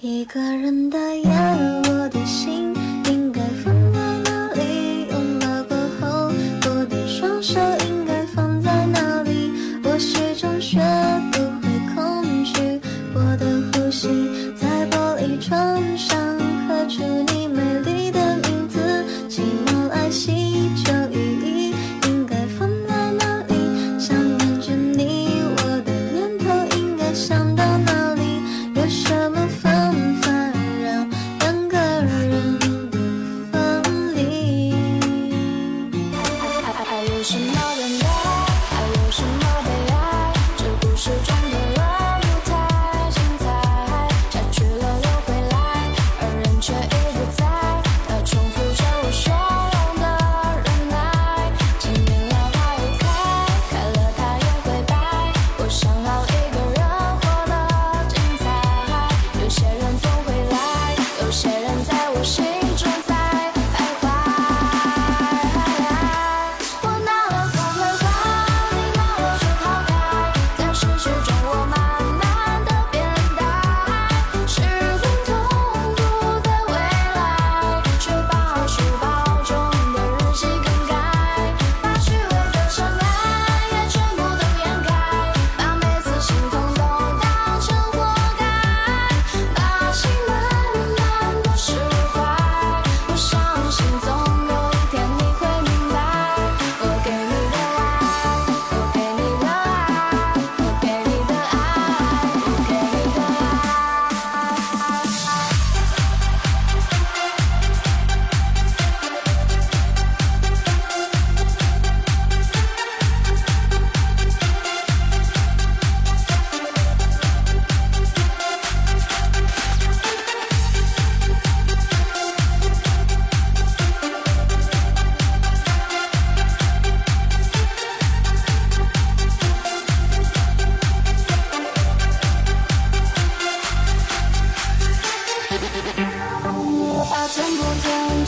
一个人的夜我的心应该放在哪里？拥抱过后我的双手应该放在哪里？我始终学不会控制我的呼吸在玻璃窗上。ocean.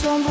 tremble.